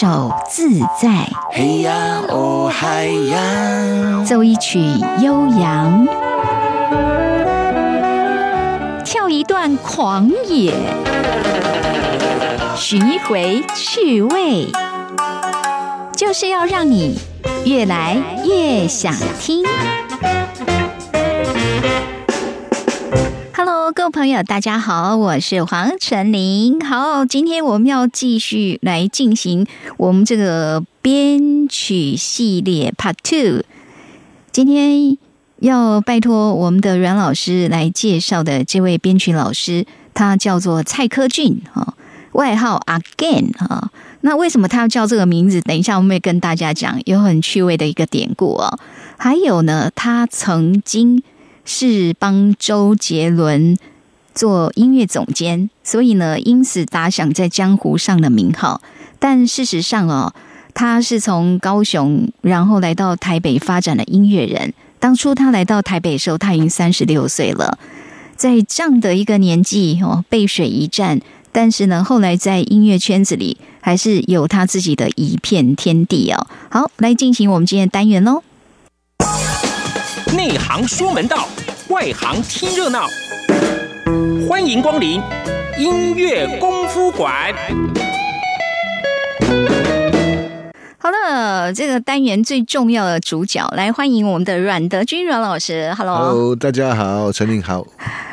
手自在，嘿呀哦嗨呀，奏一曲悠扬，跳一段狂野，寻一回趣味，就是要让你越来越想听。朋友，大家好，我是黄晨林。好，今天我们要继续来进行我们这个编曲系列 Part Two。今天要拜托我们的阮老师来介绍的这位编曲老师，他叫做蔡科俊哈，外号 Again 哈。那为什么他要叫这个名字？等一下我们会跟大家讲，有很趣味的一个典故哦。还有呢，他曾经。是帮周杰伦做音乐总监，所以呢，因此打响在江湖上的名号。但事实上哦，他是从高雄，然后来到台北发展的音乐人。当初他来到台北的时候，他已经三十六岁了。在这样的一个年纪哦，背水一战，但是呢，后来在音乐圈子里还是有他自己的一片天地哦。好，来进行我们今天的单元喽。内行说门道，外行听热闹。欢迎光临音乐功夫馆。好了，这个单元最重要的主角，来欢迎我们的阮德军阮老师。Hello，大家好，陈明好。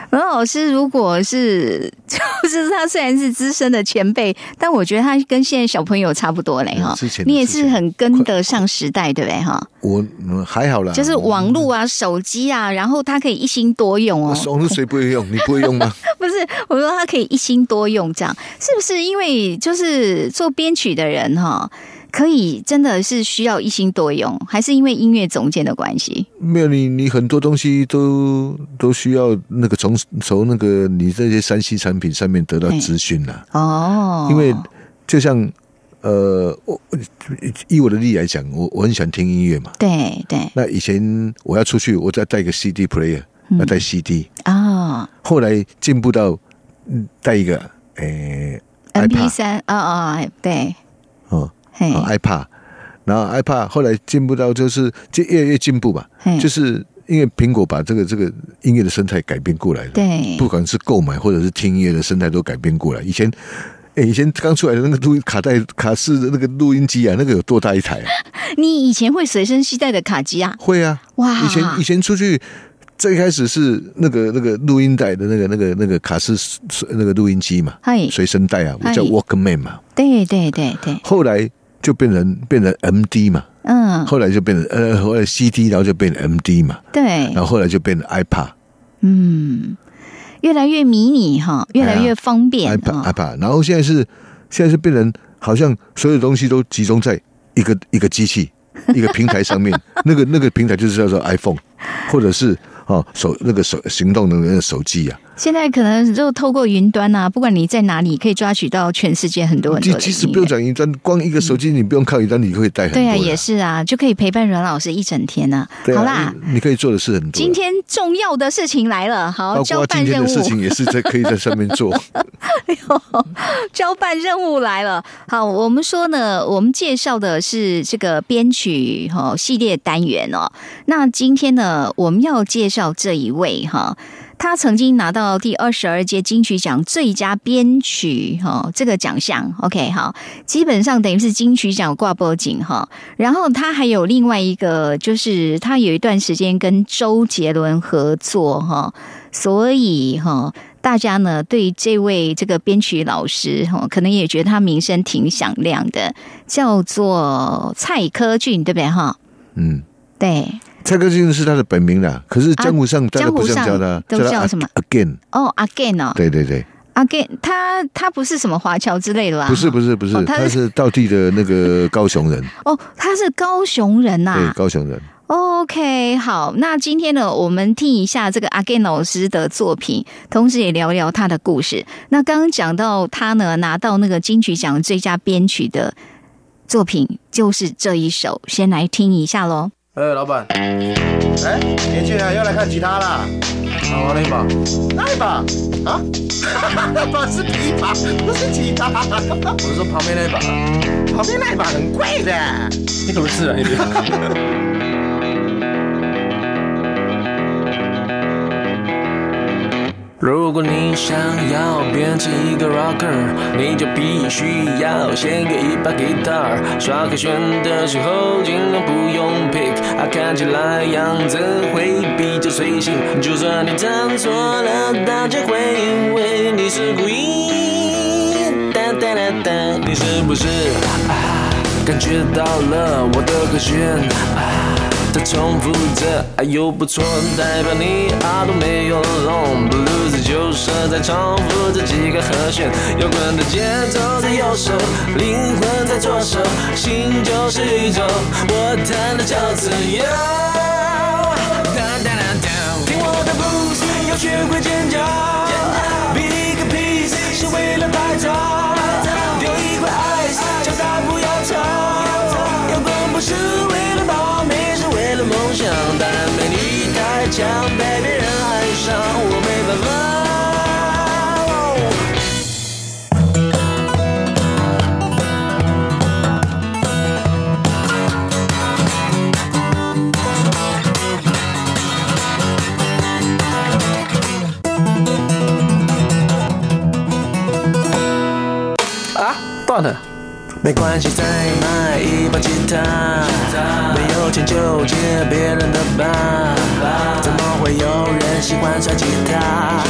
阮老师，如果是 就是他虽然是资深的前辈，但我觉得他跟现在小朋友差不多嘞哈。你也是很跟得上时代，对不对哈？我还好啦，就是网络啊、手机啊，然后他可以一心多用哦。网络谁不会用？你不会用吗？不是，我说他可以一心多用，这样是不是？因为就是做编曲的人哈。可以，真的是需要一心多用，还是因为音乐总监的关系？没有你，你很多东西都都需要那个从从那个你这些山西产品上面得到资讯了。哦，因为就像呃，我以我的例来讲，我我很喜欢听音乐嘛。对对。那以前我要出去，我再带一个 CD player，要带 CD 啊。后来进步到带一个诶 MP 三啊啊，对，哦。iPad，然后 iPad 后来进步到就是就越来越进步吧，就是因为苹果把这个这个音乐的生态改变过来了，对，不管是购买或者是听音乐的生态都改变过来。以前，哎，以前刚出来的那个录卡带卡式的那个录音机啊，那个有多大一台啊？你以前会随身携带的卡机啊？会啊，哇！以前以前出去最开始是那个那个录音带的那个那个那个卡式那个录音机嘛，随身带啊，我叫 Walkman 嘛，对对对对，后来。就变成变成 M D 嘛，嗯，后来就变成呃，后来 C D，然后就变成 M D 嘛，对，然后后来就变成 iPad，嗯，越来越迷你哈，越来越方便，iPad，iPad，然后现在是现在是变成好像所有东西都集中在一个一个机器 一个平台上面，那个那个平台就是叫做 iPhone，或者是哦手那个手行动的那个手机啊。现在可能就透过云端啊，不管你在哪里，可以抓取到全世界很多很多即使不用讲云端，光一个手机你不用靠云端，你可以带很多。对啊，也是啊，就可以陪伴阮老师一整天呢。好啦，你可以做的事很多。今天重要的事情来了，好，交办任务。事情也是在可以在上面做。哎呦，交办任务来了。好，我们说呢，我们介绍的是这个编曲哈系列单元哦。那今天呢，我们要介绍这一位哈。他曾经拿到第二十二届金曲奖最佳编曲哈这个奖项，OK 哈，基本上等于是金曲奖挂脖颈哈。然后他还有另外一个，就是他有一段时间跟周杰伦合作哈，所以哈大家呢对这位这个编曲老师哈，可能也觉得他名声挺响亮的，叫做蔡科俊，对不对哈？嗯，对。蔡科俊是他的本名啦，可是江湖上江湖上叫他都叫什么？Again 哦，Again 哦，对对对，Again，他他不是什么华侨之类的吧？不是不是不是，他是道地的那个高雄人。哦，他是高雄人呐，对，高雄人。OK，好，那今天呢，我们听一下这个 Again 老师的作品，同时也聊聊他的故事。那刚刚讲到他呢，拿到那个金曲奖最佳编曲的作品，就是这一首，先来听一下喽。哎，老板，哎，年轻人要来看吉他啦？好，那一把，那一把啊？那把是琵琶，不是吉他。我是说旁边那一把，旁边那一把很贵的。你可不可以自然一点？如果你想要变成一个 rocker，你就必须要先有一把 guitar。刷和弦的时候尽量不用 pick，啊，看起来样子会比较随性。就算你唱错了，大家会以为你是故意。哒哒哒哒，你是不是啊？感觉到了我的和弦啊？在重复着，哎呦不错，代表你耳朵没有聋。blue 就是在重复这几个和弦，摇滚的节奏在右手，灵魂在左手，心就是宇宙，我弹的叫自由。听我的 blues，要学会尖叫，Big piece 是为了拍照，丢一块 ice 叫他不要吵，摇滚不是为了保密。梦想当然没你太强，baby 没关系，再买一把吉他。没有钱就借别人的吧。怎么会有人喜欢摔吉他？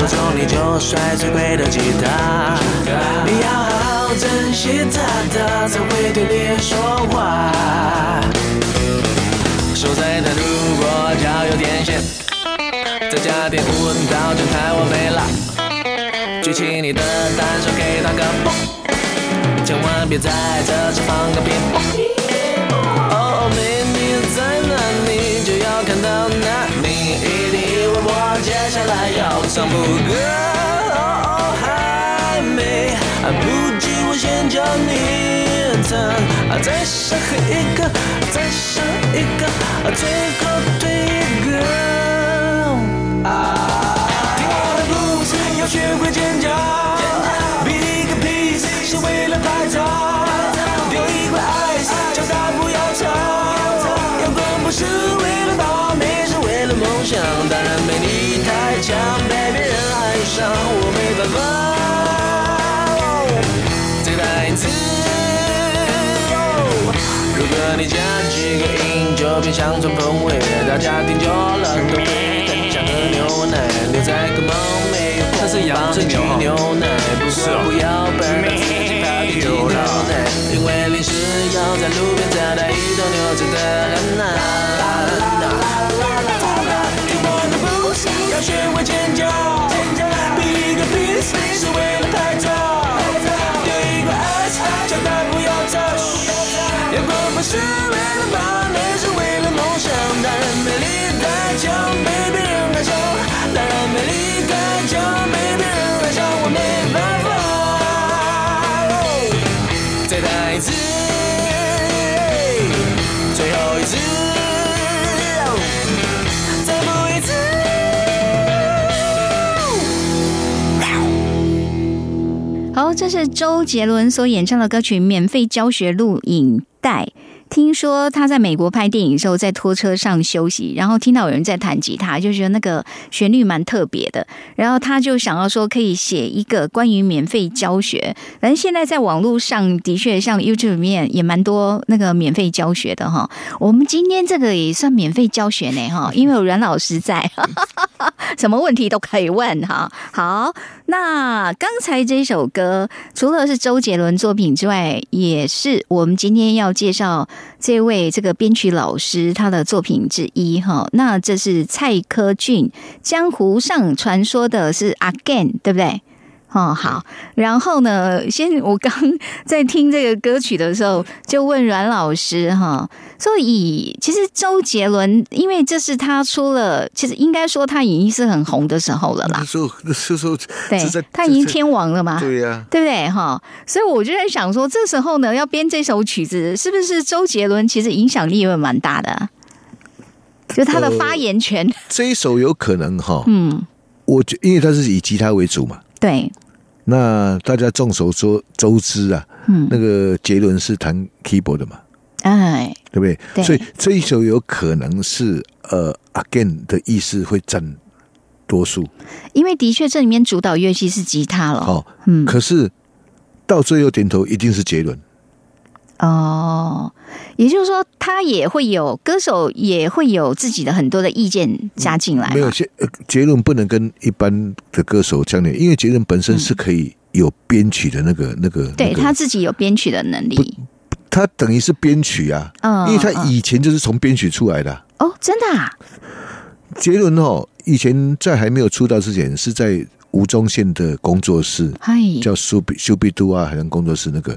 有种你就摔最贵的吉他。你要好好珍惜它，它才会对你说话。手在那如果脚有点咸，再加点温刀就太完美了。举起你的单手，给他个啵。千万别在这时放个鞭炮。哦，美女在哪里？就要看到那你一定以为我接下来要唱副歌。哦，还没，不急，我先教你唱。再上一个，再上一个，最后退一个。听我的 blues，要学会就变乡村风味，大家听久是周杰伦所演唱的歌曲《免费教学录影》。听说他在美国拍电影的时候，在拖车上休息，然后听到有人在弹吉他，就觉得那个旋律蛮特别的。然后他就想要说，可以写一个关于免费教学。反正现在在网络上的确，像 YouTube 里面也蛮多那个免费教学的哈。我们今天这个也算免费教学呢哈，因为有阮老师在，什么问题都可以问哈。好，那刚才这首歌除了是周杰伦作品之外，也是我们今天要介绍。这位这个编曲老师他的作品之一哈，那这是蔡科俊，江湖上传说的是 Again，对不对？哦，好，然后呢，先我刚在听这个歌曲的时候，就问阮老师哈，所以其实周杰伦，因为这是他出了，其实应该说他已经是很红的时候了啦。那时候，那时候，对，他已经天王了嘛，对呀，对不对哈？所以我就在想说，这时候呢，要编这首曲子，是不是周杰伦其实影响力会蛮大的？就他的发言权。这一首有可能哈，嗯，我觉因为他是以吉他为主嘛，对。那大家众所周周知啊，嗯，那个杰伦是弹 keyboard 的嘛，哎，对不对？所以这一首有可能是呃，again 的意思会占多数，因为的确这里面主导乐器是吉他了。哦，嗯，可是到最后点头一定是杰伦。哦，也就是说，他也会有歌手也会有自己的很多的意见加进来。没有结结论不能跟一般的歌手相连因为结论本身是可以有编曲的那个那个，对他自己有编曲的能力。他等于是编曲啊，嗯，因为他以前就是从编曲出来的。哦，真的啊？杰伦哦，以前在还没有出道之前是在。吴宗宪的工作室，叫苏比修比都啊，好像工作室那个，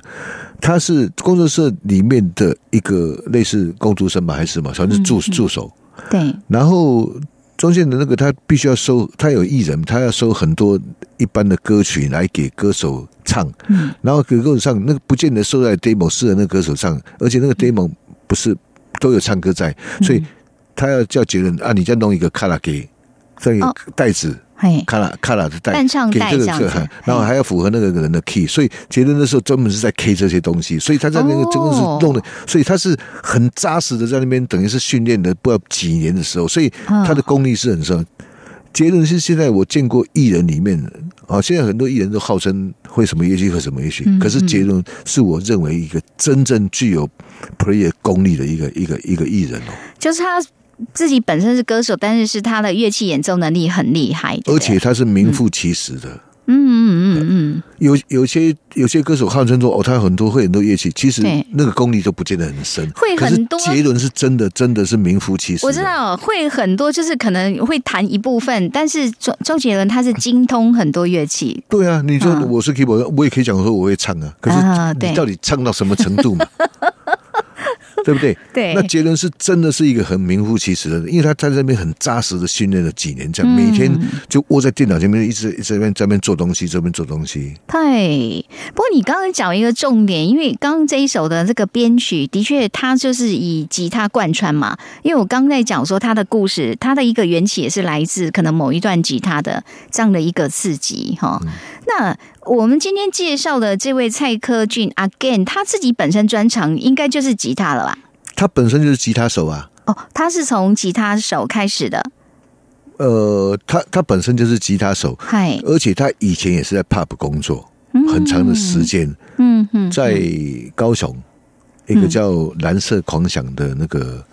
他是工作室里面的一个类似工读生吧，还是什么，反正是助助手。对。然后宗宪的那个，他必须要收，他有艺人，他要收很多一般的歌曲来给歌手唱。嗯。然后给歌手唱，那个不见得收在 demo 适合那个歌手唱，而且那个 demo 不是都有唱歌在，所以他要叫杰伦啊，你再弄一个卡拉给这个袋子。卡拉卡拉的带给这个这，然后还要符合那个人的 key，所以杰伦那时候专门是在 K 这些东西，所以他在那个真的是弄的，所以他是很扎实的在那边，等于是训练的不知道几年的时候，所以他的功力是很深。杰伦是现在我见过艺人里面啊，现在很多艺人都号称会什么乐器和什么乐器，可是杰伦是我认为一个真正具有 play 功力的一个一个一个艺人哦，就是他。自己本身是歌手，但是是他的乐器演奏能力很厉害，而且他是名副其实的。嗯嗯嗯嗯，有有些有些歌手号称说哦，他很多会很多乐器，其实那个功力都不见得很深。会很多，杰伦是真的真的是名副其实。我知道会很多，就是可能会弹一部分，但是周周杰伦他是精通很多乐器。对啊，你说我是 keyboard，我也可以讲说我会唱啊，可是你到底唱到什么程度嘛？对不对？对，那杰伦是真的是一个很名副其实的，因为他在这边很扎实的训练了几年，这样每天就窝在电脑前面，一直一直在这边做东西，这边做东西。对，不过你刚刚讲一个重点，因为刚刚这一首的这个编曲的确，它就是以吉他贯穿嘛。因为我刚在讲说他的故事，他的一个缘起也是来自可能某一段吉他的这样的一个刺激哈。那我们今天介绍的这位蔡科俊，again，他自己本身专长应该就是吉他了吧？他本身就是吉他手啊。哦，他是从吉他手开始的。呃，他他本身就是吉他手，嗨，而且他以前也是在 pub 工作很长的时间。嗯哼，在高雄一个叫蓝色狂想的那个。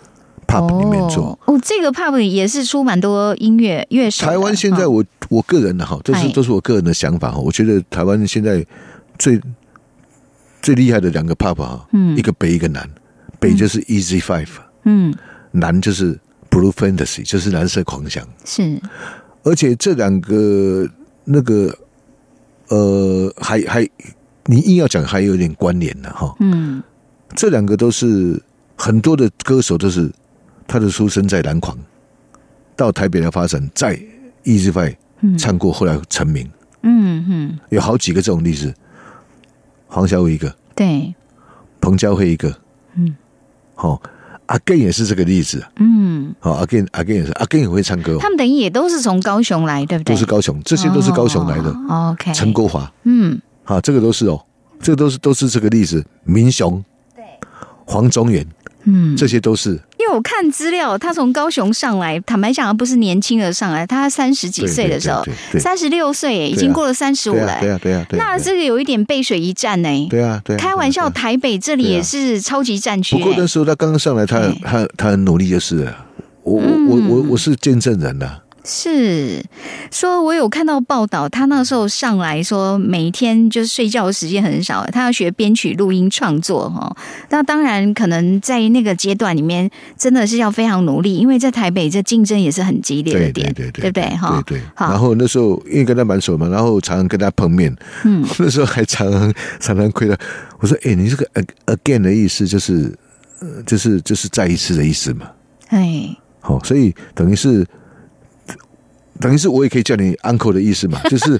Pub 里面做哦，这个 pub 也是出蛮多音乐乐手。台湾现在我我个人的哈，这是都是我个人的想法哈。我觉得台湾现在最最厉害的两个 pub 哈，嗯，一个北一个南，北就是 Easy Five，嗯，南就是 Blue Fantasy，就是蓝色狂想。是，而且这两个那个呃，还还你硬要讲还有点关联的哈，嗯，这两个都是很多的歌手都是。他的出生在南狂，到台北来发展，在 Five 唱过，后来成名。嗯嗯，有好几个这种例子，黄小伟一个，对，彭佳慧一个，嗯，好，阿 Gen 也是这个例子。嗯，好，阿 Gin 阿 Gin 也是，阿 Gin 也会唱歌。他们等于也都是从高雄来，对不对？都是高雄，这些都是高雄来的。OK，陈国华，嗯，好，这个都是哦，这个都是都是这个例子。明雄，对，黄宗元。嗯，这些都是因为我看资料，他从高雄上来，坦白讲，不是年轻的上来，他三十几岁的时候，三十六岁，已经过了三十五了，对啊，对啊，那这个有一点背水一战呢，对啊，对，开玩笑，台北这里也是超级战区。不过那时候他刚刚上来，他他他很努力，就是我我我我我是见证人呐。是说，我有看到报道，他那时候上来说，每天就是睡觉的时间很少，他要学编曲、录音、创作哈。那当然，可能在那个阶段里面，真的是要非常努力，因为在台北这竞争也是很激烈的点，对对对，对不对？哈，对。然后那时候因为跟他蛮熟嘛，然后常常跟他碰面，嗯，那时候还常常常常亏他。我说：“哎，你这个 again 的意思就是，呃，就是就是再一次的意思嘛。”哎，好，所以等于是。等于是我也可以叫你 uncle 的意思嘛，就是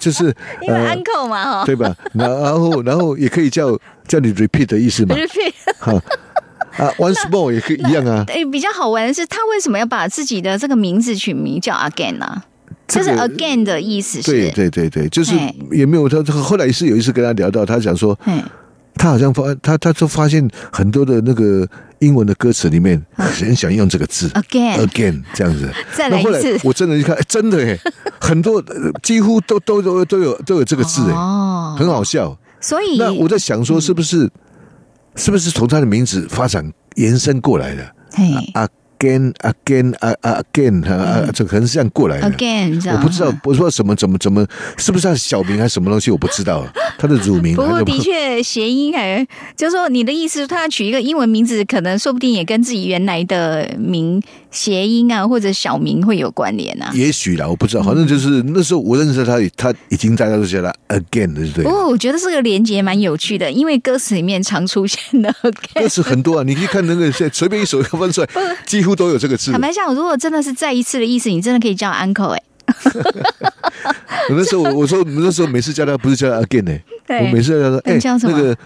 就是因为 uncle 嘛哈，对吧？然然后然后也可以叫叫你 repeat 的意思嘛，repeat 好，啊，once more 也可以一样啊。哎，比较好玩的是，他为什么要把自己的这个名字取名叫 again 呢？就是 again 的意思是？对对对对，就是也没有他。后来是有一次跟他聊到，他讲说，他好像发他他就发现很多的那个英文的歌词里面很想用这个字 again again 这样子。再来一次，我真的一看，真的哎，很多几乎都都都都有都有这个字哎，很好笑。所以那我在想说，是不是是不是从他的名字发展延伸过来的？啊。Again again 啊啊 again 啊，这可能是这样过来的。again，我不知道，我说什么怎么怎么，是不是他小名还是什么东西？我不知道他的乳名。不过的确谐音哎，就是说你的意思，他取一个英文名字，可能说不定也跟自己原来的名谐音啊，或者小名会有关联啊。也许啦，我不知道，反正就是那时候我认识他，他已经大家都叫他 again 对不对？不过我觉得这个连接蛮有趣的，因为歌词里面常出现的 歌词很多啊，你可以看那个随便一首翻出来，几乎都有这个字。坦白讲，如果真的是再一次的意思，你真的可以叫 uncle 哎。我 那时候我说，那时候每次叫他不是叫他 again 哎，我每次叫他哎那个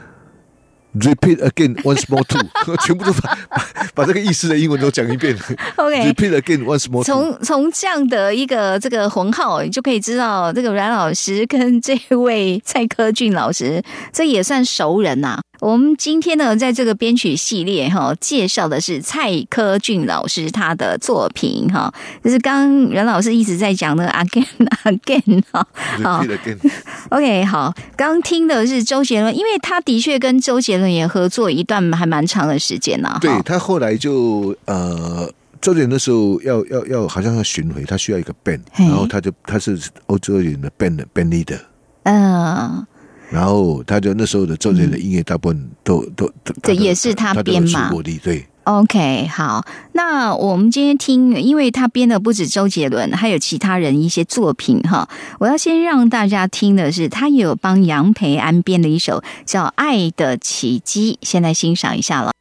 repeat again once more two，全部都把 把这个意思的英文都讲一遍。OK，repeat again once more。从从这样的一个这个混号，你就可以知道这个阮老师跟这位蔡科俊老师，这也算熟人呐。我们今天呢，在这个编曲系列哈，介绍的是蔡科俊老师他的作品哈，就是刚袁老师一直在讲的 again again 哈，好，OK 好，刚听的是周杰伦，因为他的确跟周杰伦也合作一段还蛮长的时间呢。对他后来就呃，周杰伦的时候要要要好像要巡回，他需要一个 band，然后他就他是欧洲人的 band band leader，嗯。然后他就那时候的周杰伦的音乐大部分都都都，这也是他编嘛？对，OK，好。那我们今天听，因为他编的不止周杰伦，还有其他人一些作品哈。我要先让大家听的是，他也有帮杨培安编的一首叫《爱的奇迹》，先来欣赏一下了。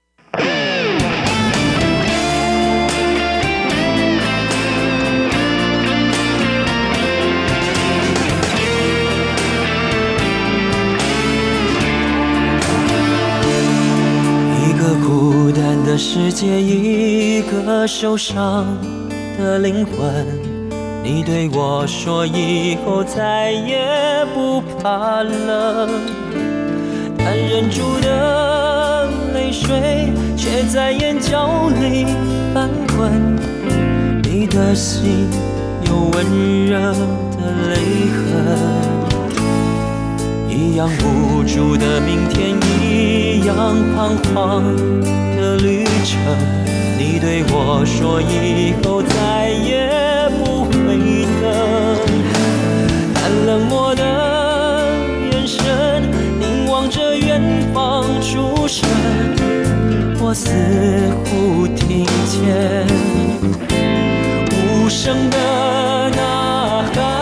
孤单的世界，一个受伤的灵魂。你对我说，以后再也不怕冷。但忍住的泪水，却在眼角里翻滚。你的心有温热的泪痕。一样无助的明天，一样彷徨的旅程。你对我说，以后再也不会等。看冷漠的眼神，凝望着远方出神。我似乎听见无声的呐喊。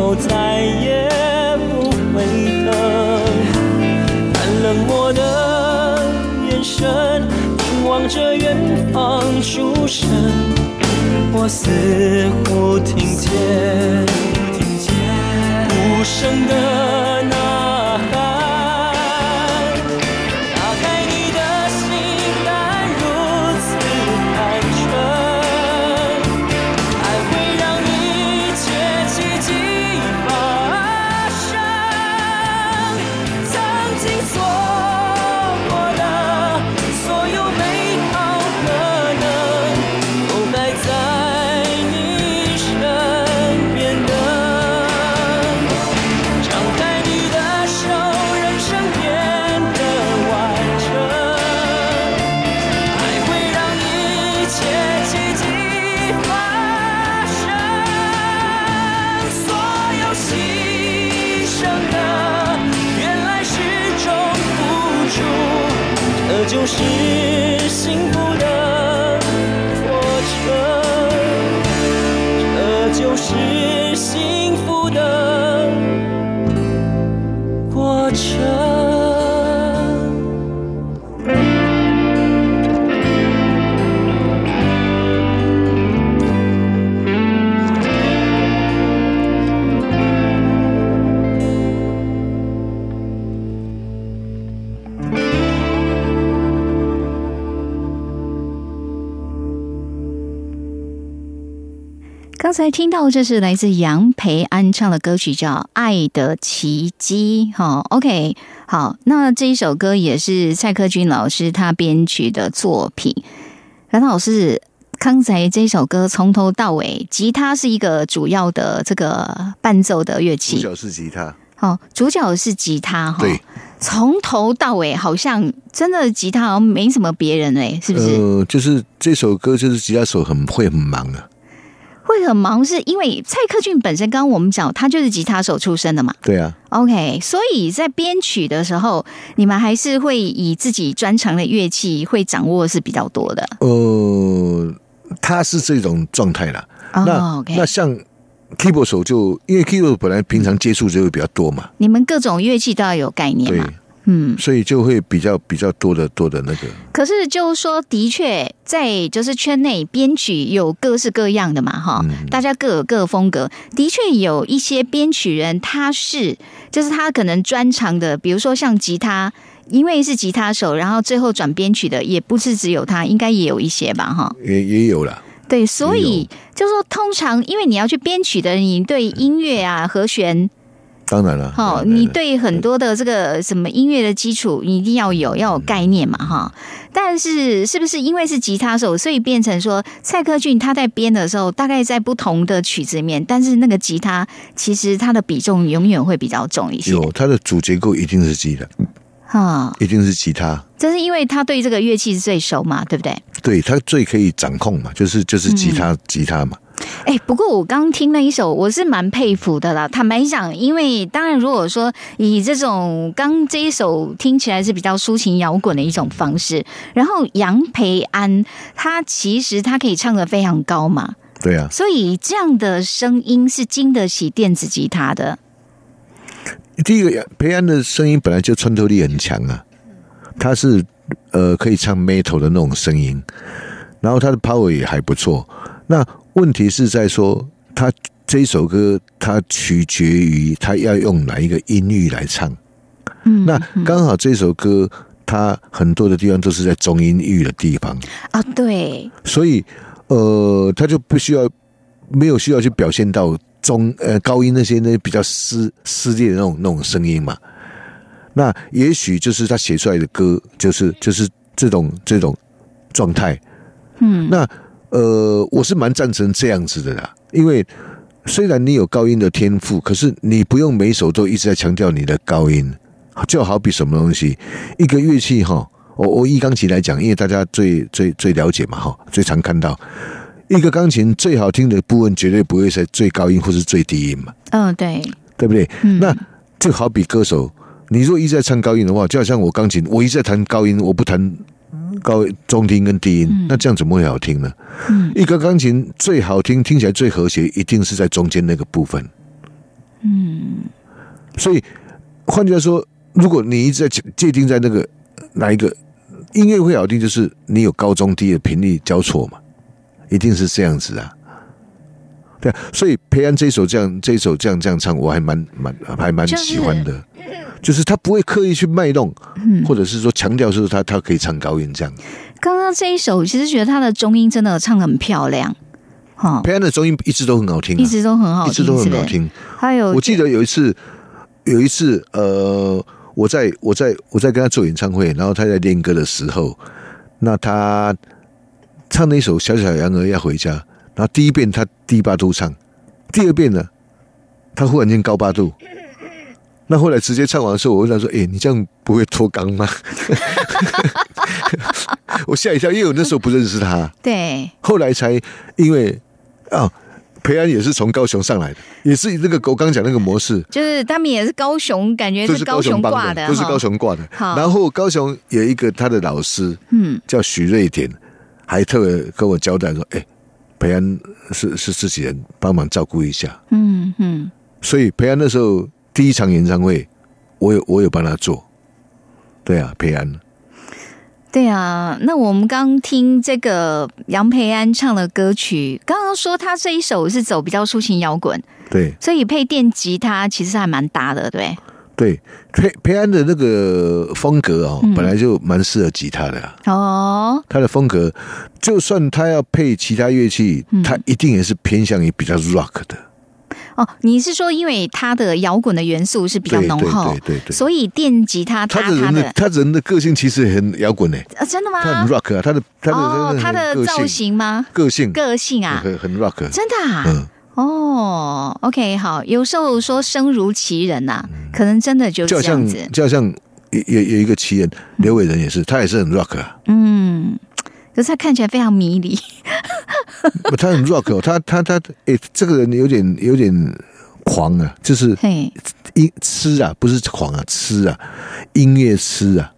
以后才听到这是来自杨培安唱的歌曲，叫《爱的奇迹》。哈，OK，好，那这一首歌也是蔡克军老师他编曲的作品。蓝老师，刚才这首歌从头到尾，吉他是一个主要的这个伴奏的乐器，主角是吉他。好，主角是吉他。哈，对，从头到尾好像真的吉他好像没什么别人哎，是不是？呃，就是这首歌就是吉他手很会很忙啊。会很忙，是因为蔡克俊本身刚刚我们讲，他就是吉他手出身的嘛。对啊。OK，所以在编曲的时候，你们还是会以自己专长的乐器会掌握是比较多的。呃，他是这种状态啦。那那像 keyboard 手就因为 keyboard 本来平常接触就会比较多嘛。你们各种乐器都要有概念嘛。嗯，所以就会比较比较多的多的那个。可是就是说，的确在就是圈内编曲有各式各样的嘛，哈，大家各有各风格。的确有一些编曲人，他是就是他可能专长的，比如说像吉他，因为是吉他手，然后最后转编曲的，也不是只有他，应该也有一些吧，哈，也也有了。对，所以就是说，通常因为你要去编曲的，你对音乐啊和弦。当然了，好，你对很多的这个什么音乐的基础，你一定要有，要有概念嘛，哈。但是，是不是因为是吉他手，所以变成说蔡克俊他在编的时候，大概在不同的曲子里面，但是那个吉他其实它的比重永远会比较重一些。有，它的主结构一定是吉他，啊，一定是吉他。这是因为他对这个乐器是最熟嘛，对不对？对他最可以掌控嘛，就是就是吉他，吉他嘛。哎，不过我刚听了一首，我是蛮佩服的啦。坦白讲，因为当然，如果说以这种刚这一首听起来是比较抒情摇滚的一种方式，然后杨培安他其实他可以唱的非常高嘛，对啊，所以这样的声音是经得起电子吉他的。第一个，培安的声音本来就穿透力很强啊，他是呃可以唱 metal 的那种声音，然后他的 power 也还不错，那。问题是在说，他这首歌，它取决于他要用哪一个音域来唱。嗯，那刚好这首歌，它很多的地方都是在中音域的地方啊。对，所以呃，他就不需要没有需要去表现到中呃高音那些那比较撕撕裂的那种那种声音嘛。那也许就是他写出来的歌，就是就是这种这种状态。嗯，那。呃，我是蛮赞成这样子的啦，因为虽然你有高音的天赋，可是你不用每首都一直在强调你的高音，就好比什么东西，一个乐器哈，我我一钢琴来讲，因为大家最最最了解嘛哈，最常看到一个钢琴最好听的部分，绝对不会是最高音或是最低音嘛。嗯，对，对不对？那就好比歌手，你如果一直在唱高音的话，就好像我钢琴，我一直在弹高音，我不弹。高中音跟低音，那这样怎么会好听呢？一个钢琴最好听，听起来最和谐，一定是在中间那个部分。嗯，所以换句话说，如果你一直在界定在那个哪一个音乐会好听，就是你有高中低的频率交错嘛，一定是这样子啊。对啊，所以培安这一首这样这一首这样这样唱，我还蛮蛮还蛮喜欢的。就是他不会刻意去卖弄，或者是说强调说他他可以唱高音这样。刚刚这一首，其实觉得他的中音真的唱很漂亮。哦，培安的中音一直都很好听，一直都很好，一直都很好听。还有，我记得有一次，有一次，呃，我在我在我在跟他做演唱会，然后他在练歌的时候，那他唱那首《小小羊儿要回家》，然后第一遍他低八度唱，第二遍呢，他忽然间高八度。那后来直接唱完的时候，我问他说：“哎，你这样不会脱肛吗？” 我吓一跳，因为我那时候不认识他。对，后来才因为啊，培安也是从高雄上来的，也是那个我刚讲那个模式，就是他们也是高雄，感觉是高雄挂的，都是高雄挂的。好，然后高雄有一个他的老师，嗯，叫许瑞典，还特别跟我交代说，哎，培安是是自己人，帮忙照顾一下。嗯嗯，所以培安那时候第一场演唱会，我有我有帮他做。对啊，培安。对啊，那我们刚听这个杨培安唱的歌曲，刚刚说他这一首是走比较抒情摇滚，对，所以配电吉他其实还蛮搭的，对。对，培培安的那个风格哦，本来就蛮适合吉他的哦。他的风格，就算他要配其他乐器，他一定也是偏向于比较 rock 的。哦，你是说因为他的摇滚的元素是比较浓厚，对对对，所以电吉他他的人的他人的个性其实很摇滚呢？啊，真的吗？他很 rock 啊，他的他的他的造型吗？个性个性啊，很很 rock，真的啊。嗯，哦，OK，好，有时候说声如其人呐，可能真的就这样子，就像有有有一个奇人刘伟仁也是，他也是很 rock 啊，嗯。可是他看起来非常迷离，不，他很 rock 哦，他他他，哎，这个人有点有点狂啊，就是音痴啊，不是狂啊，痴啊，音乐痴啊，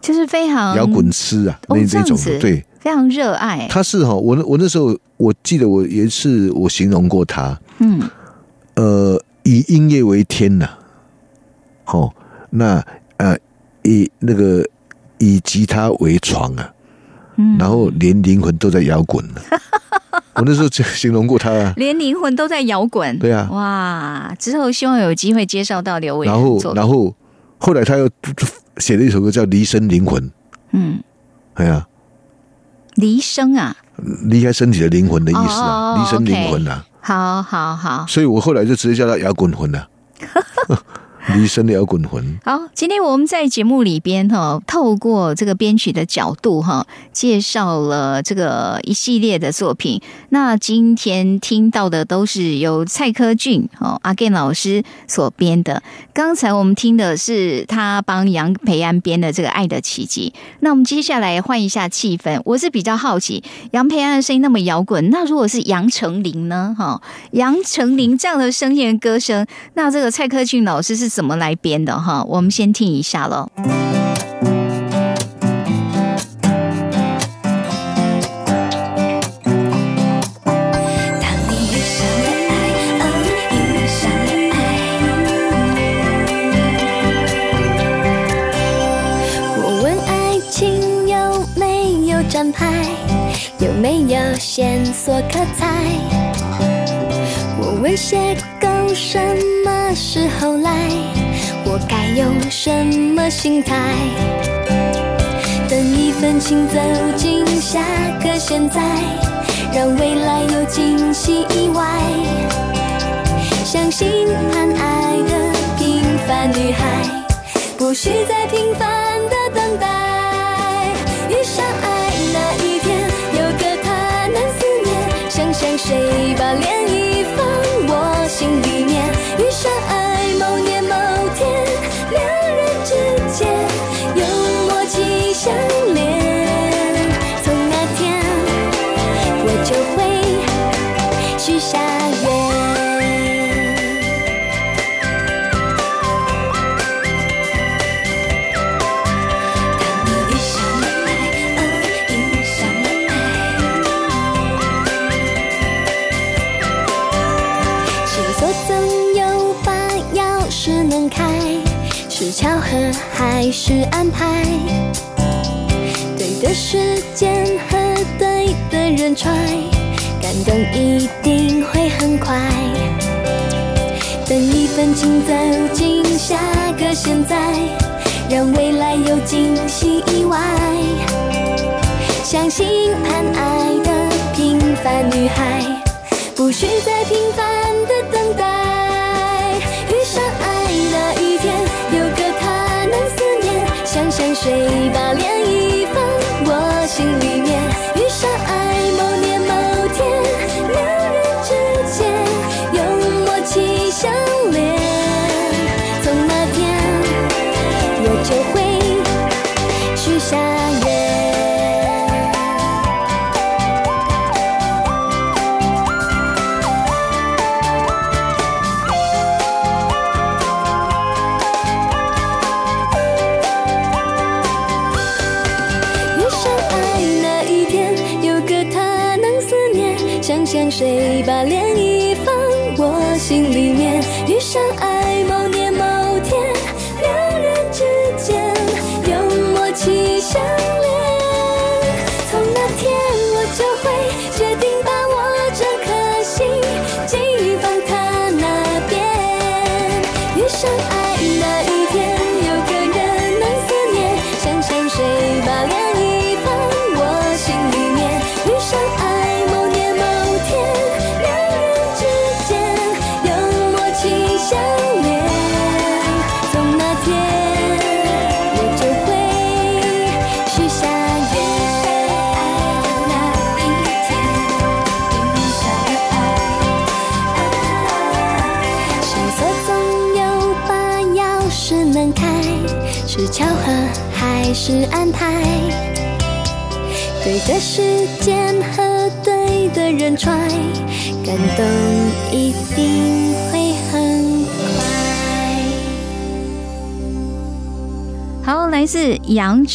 就是非常摇滚痴啊，那那种的，对，非常热爱。他是哈，我我那时候我记得我也是我形容过他，嗯，呃，以音乐为天呐，好，那呃，以那个以吉他为床啊。然后连灵魂都在摇滚了，我那时候就形容过他，连灵魂都在摇滚。对啊，哇！之后希望有机会介绍到刘伟。然后，然后后来他又写了一首歌叫《离身灵魂》。嗯，哎呀，离生啊，离开身体的灵魂的意思啊，离身灵魂啊。好好好，所以我后来就直接叫他摇滚魂了。离身的摇滚魂。好，今天我们在节目里边哈，透过这个编曲的角度哈，介绍了这个一系列的作品。那今天听到的都是由蔡科俊哦阿 Gen 老师所编的。刚才我们听的是他帮杨培安编的这个《爱的奇迹》。那我们接下来换一下气氛，我是比较好奇，杨培安的声音那么摇滚，那如果是杨丞琳呢？哈，杨丞琳这样的声线歌声，那这个蔡科俊老师是？怎么来编的哈？我们先听一下喽。我问爱情有没有站牌，有没有线索可猜？我问邂什么时候来？我该用什么心态？等一份情走进下个现在，让未来有惊喜意外。相信盼爱的平凡女孩，不需再平凡的等待。遇上爱那一天，有个他能思念。想想谁把涟漪放心里面？遇上爱某年某。是安排对的时间和对的人揣，感动一定会很快。等一份情走进下个现在，让未来有惊喜意外。相信盼爱的平凡女孩，不需再平凡的等待。香水把涟漪翻我心里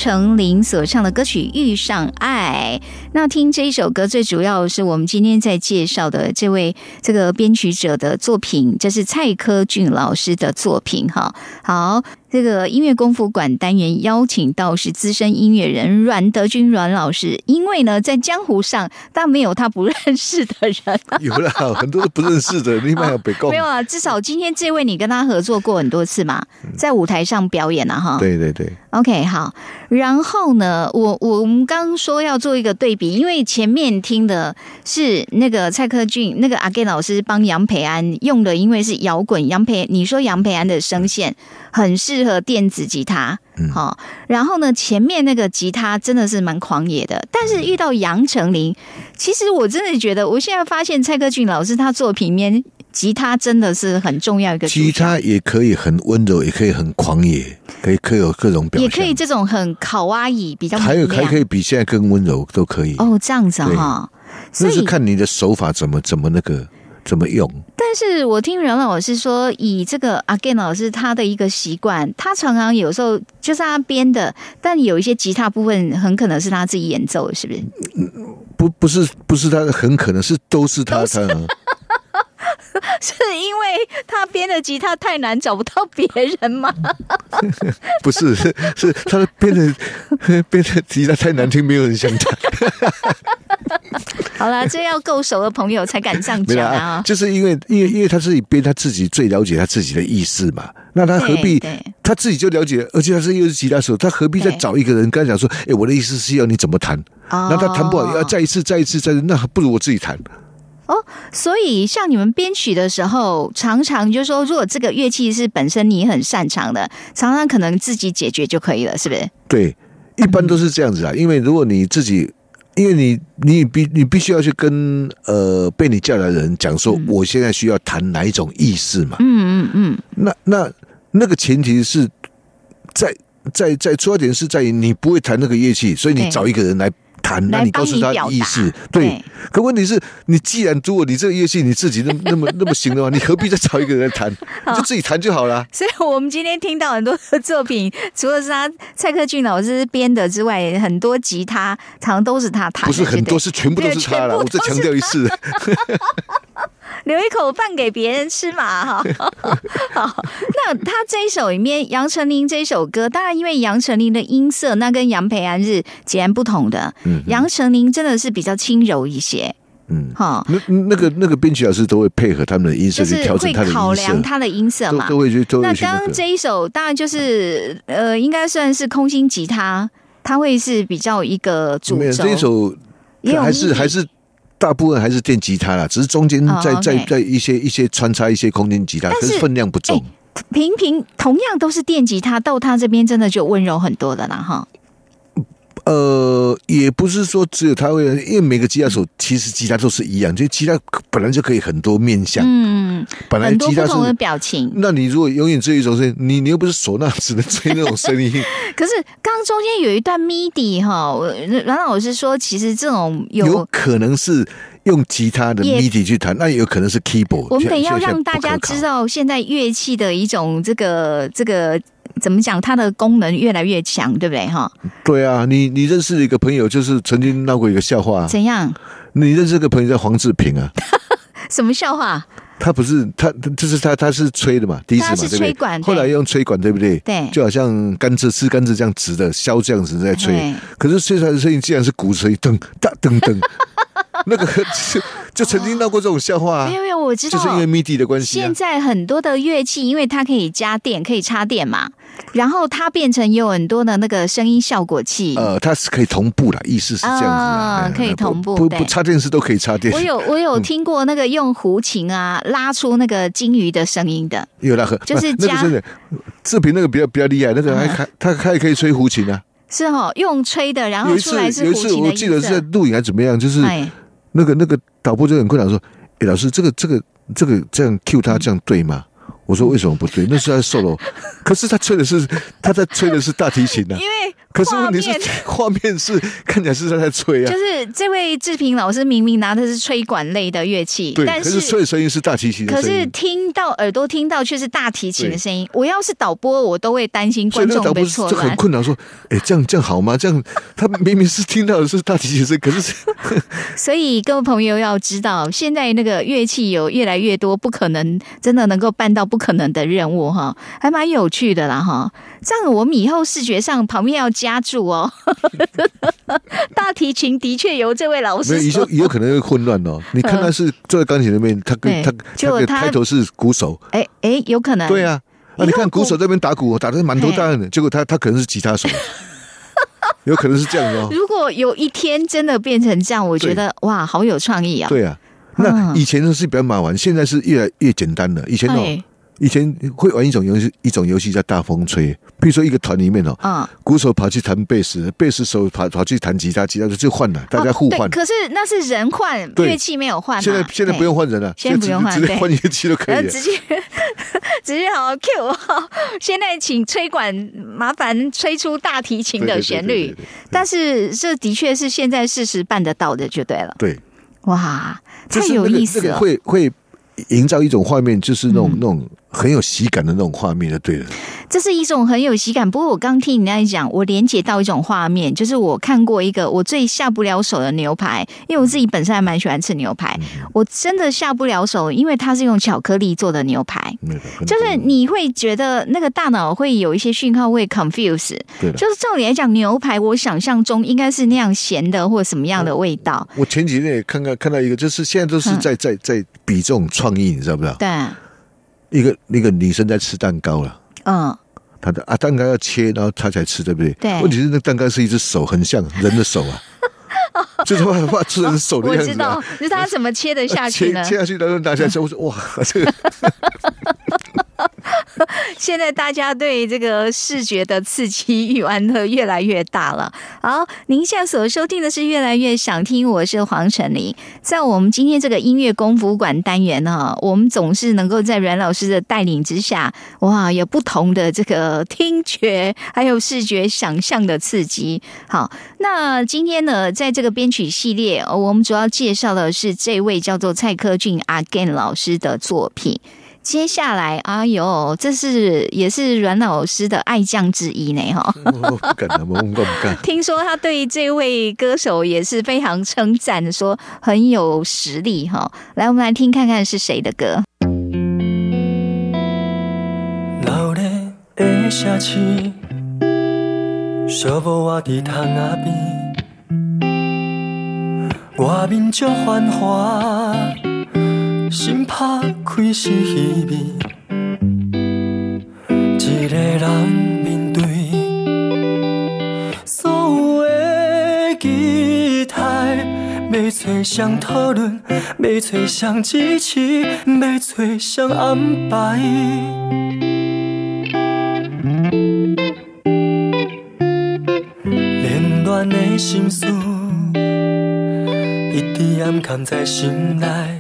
程琳所唱的歌曲《遇上爱》。那听这一首歌，最主要是我们今天在介绍的这位这个编曲者的作品，这是蔡科俊老师的作品。哈，好，这个音乐功夫馆单元邀请到是资深音乐人阮德军阮老师，因为呢，在江湖上，但没有他不认识的人。有了很多都不认识的，你们有北贡没有啊？至少今天这位你跟他合作过很多次嘛，在舞台上表演啊，哈。对对对，OK，好。然后呢，我我们刚刚说要做一个对比，因为前面听的是那个蔡克俊，那个阿 Gay 老师帮杨培安用的，因为是摇滚，杨培你说杨培安的声线很适合电子吉他，好、然后呢，前面那个吉他真的是蛮狂野的，但是遇到杨丞琳，其实我真的觉得，我现在发现蔡克俊老师他作品里面吉他真的是很重要一个吉他也可以很温柔，也可以很狂野，可以可以有各种表现，也可以这种很考哇伊比较还有还可以比现在更温柔，都可以。哦，这样子哈、那是看你的手法怎么怎么那个怎么用。但是我听任老师说，以这个阿 Gen 老师他的一个习惯，他常常有时候就是他编的，但有一些吉他部分很可能是他自己演奏的，是不是？不不是不是他，很可能是都是他他。是因为他编的吉他太难，找不到别人吗？不是是是他的编的编的吉他太难听，没有人想弹。好啦，这要够熟的朋友才敢这样讲啊，。就是因为因为因为他自己编，他自己最了解他自己的意思嘛。那他何必他自己就了解，而且他是又是吉他手，他何必再找一个人跟他讲说，哎，我的意思是要你怎么弹？哦那他弹不好，要再一次再一次再一次，那不如我自己弹。所以，像你们编曲的时候，常常就说，如果这个乐器是本身你很擅长的，常常可能自己解决就可以了，是不是？对，一般都是这样子啊。因为如果你自己，因为你你必你必须要去跟呃被你叫来的人讲说，我现在需要弹哪一种意识嘛。嗯嗯嗯，那那那个前提是在在在出发点是在于你不会弹那个乐器，所以你找一个人来弹，那你告诉他意思。对对，可问题是你既然如果你这个乐器你自己那么那么那么行的话，你何必再找一个人来弹？你就自己弹就好了。所以我们今天听到很多的作品，除了是他蔡克俊老师编的之外，很多吉他常常都是他弹，不是很多，是全部都是他了。我再强调一次，留一口饭给别人吃嘛，哈。好，那他这一首里面，杨丞琳这一首歌，当然因为杨丞琳的音色，那跟杨培安是截然不同的。嗯杨丞琳真的是比较轻柔一些，嗯，哈，那那个那个编曲老师都会配合他们的音色就是去调整会他的音色，考量他的音色嘛。都都会去都那。刚刚这一首当然就是呃，应该算是空心吉他，它会是比较一个主轴。这一首也有还是还是大部分还是电吉他啦，只是中间哦在在在一些一些穿插一些空间吉他，可是分量不重。平平同样都是电吉他，到他这边真的就温柔很多的啦哈。呃，也不是说只有他会，因为每个吉他手其实吉他都是一样，就吉他本来就可以很多面相，嗯，本来很多吉他不同的是。表情。那你如果永远只有一种声音，你你又不是唢呐，只能吹那种声音，可是刚刚中间有一段 MIDI 哈，我阮老师说，其实这种有有可能是用吉他的也 MIDI 去弹，那也有可能是 keyboard。我们得要让大家知。道，现在乐器的一种这个这个怎么讲，它的功能越来越强，对不对哈？对啊，你你认识一个朋友，就是曾经闹过一个笑话，怎样？你认识个朋友叫黄志平啊？什么笑话？他不是他，就是他，他是吹的嘛，笛子嘛，对不对？后来用吹管，对不对？对，就好像甘蔗是甘蔗这样直的箫这样子在吹，可是吹出来的声音竟然是鼓声，噔哒噔噔，那个 就就曾经闹过这种笑话。没有没有，我知道，就是因为 MIDI 的关系。现在很多的乐器，因为它可以加电，可以插电嘛。然后它变成有很多的那个声音效果器，呃，它是可以同步的，意思是这样子，可以同步，不不插电视都可以插电。我有我有听过那个用胡琴啊拉出那个金鱼的声音的，有那个就是加这比那个比较比较厉害，那个还还他还可以吹胡琴啊，是哦，用吹的，然后出来是胡琴我记得是在录影还是怎么样，就是那个那个导播就很困难说，哎，老师这个这个这个这样 Q 他这样对吗？我说为什么不对？那是在 solo，可是他吹的是他在吹的是大提琴呢。因为可是问题是画面 是看起来是在在吹啊。就是这位志平老师明明拿的是吹管类的乐器，对，可是吹的声音是大提琴。可是听到耳朵听到却是大提琴的声音。我要是导播，我都会担心观众被错乱。就很困难，说，哎，这样这样好吗？这样他明明是听到的是大提琴声，可是。所以各位朋友要知道，现在那个乐器有越来越多，不可能真的能够办到不可能的任务哈，还蛮有趣的啦哈。这样我们以后视觉上旁边要加注哦。大提琴的确由这位老师，以后以后可能会混乱哦。你看他是坐在钢琴那边，他跟他他开头是鼓手，哎哎，有可能对啊。啊，你看鼓手这边打鼓，打的满头大汗的，结果他他可能是吉他手。有可能是这样哦。如果有一天真的变成这样，我觉得哇，好有创意啊！对啊，那以前呢是比较麻烦，现在是越来越简单了。以前哦。以前会玩一种游戏，一种游戏叫大风吹。比如说一个团里面哦，嗯，鼓手跑去弹贝斯，贝斯手跑跑去弹吉他，吉他就换了，大家互换。可是那是人换，乐器没有换。现在现在不用换人了，现在不用换，直接换乐器都可以。直接 直接好 Q 好，现在请吹管，麻烦吹出大提琴的旋律。但是这的确是现在事实办得到的，就对了。对，哇，太有意思了，会会营造一种画面，就是那种那种。很有喜感的那种画面，就对了。这是一种很有喜感。不过我刚听你那样讲，我连接到一种画面，就是我看过一个我最下不了手的牛排，因为我自己本身还蛮喜欢吃牛排。我真的下不了手，因为它是用巧克力做的牛排，就是你会觉得那个大脑会有一些讯号会 confuse。就是照理来讲，牛排我想象中应该是那样咸的或者什么样的味道。我前几天也看看看到一个，就是现在都是在在在比这种创意，你知道不知道？对。一个那个女生在吃蛋糕了，嗯，她的啊蛋糕要切，然后她才吃，对不对？对。问题是那蛋糕是一只手，很像人的手啊，就是画画吃人手的样子。我知道，是他怎么切得下去呢？切下去，然后拿下来，我说哇，这个。现在大家对这个视觉的刺激欲望的越来越大了。好，您现在所收听的是越来越想听，我是黄晨林。在我们今天这个音乐功夫馆单元呢，我们总是能够在阮老师的带领之下，哇，有不同的这个听觉还有视觉想象的刺激。好，那今天呢，在这个编曲系列，我们主要介绍的是这位叫做蔡科俊阿 Gain 老师的作品。接下来，哎呦，这是也是阮老师的爱将之一呢，哈。不敢了，不敢，不敢。听说他对这位歌手也是非常称赞，说很有实力，哈。来，我们来听看看是谁的歌。老的的城市，小无我伫窗仔边，外面足繁华。心拍开是稀微，一个人面对所有的期待，要找谁讨论，要找谁支持，要找谁安排。凌乱的心事，一直暗藏在心内。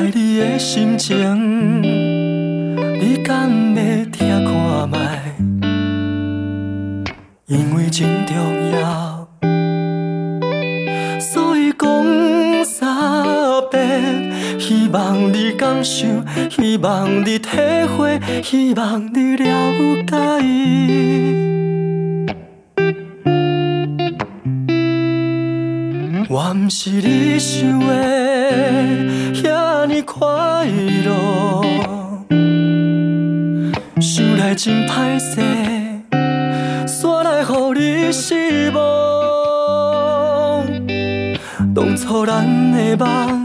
爱你的心情，你敢要听看卖？因为真重要，所以讲三遍。希望你感受，希望你体会，希望你了解。我我不是你想的遐尼快乐，想来真歹势，煞来乎你失望。当初咱的梦，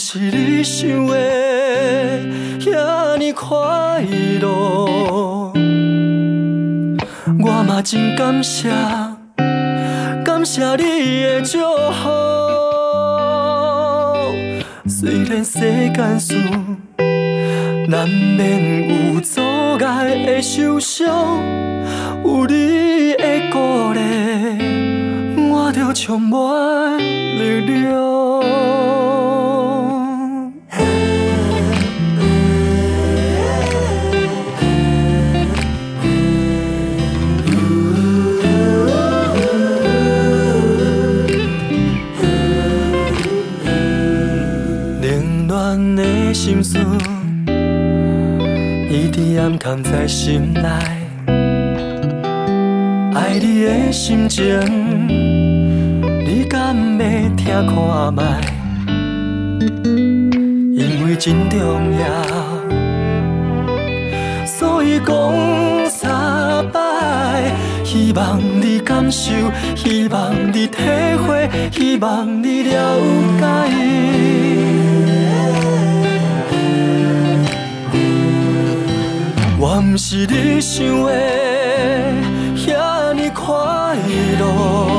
是你想的遐尼快乐，我嘛真感谢，感谢你的祝福。虽然世间事难免有阻碍会受伤，有你的鼓励，充满力量。冷暖的心事，一直暗藏在心内。爱你的心情，看卖？因为真重要，所以讲三摆。希望你感受，希望你体会，希望你了解。我不是你想的遐尼快乐，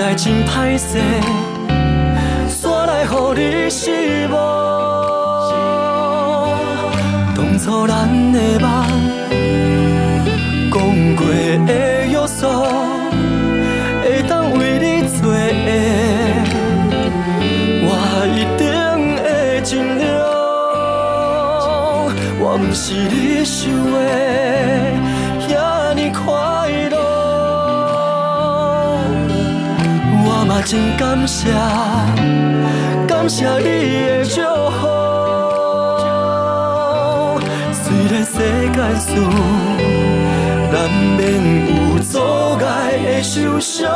来真歹势，煞来予你失望。当初咱的梦，讲过的约束，会当为你做的，我一定会尽力。我不是你想的真感谢，感谢你的祝福。虽然世间事难免有阻碍会受伤，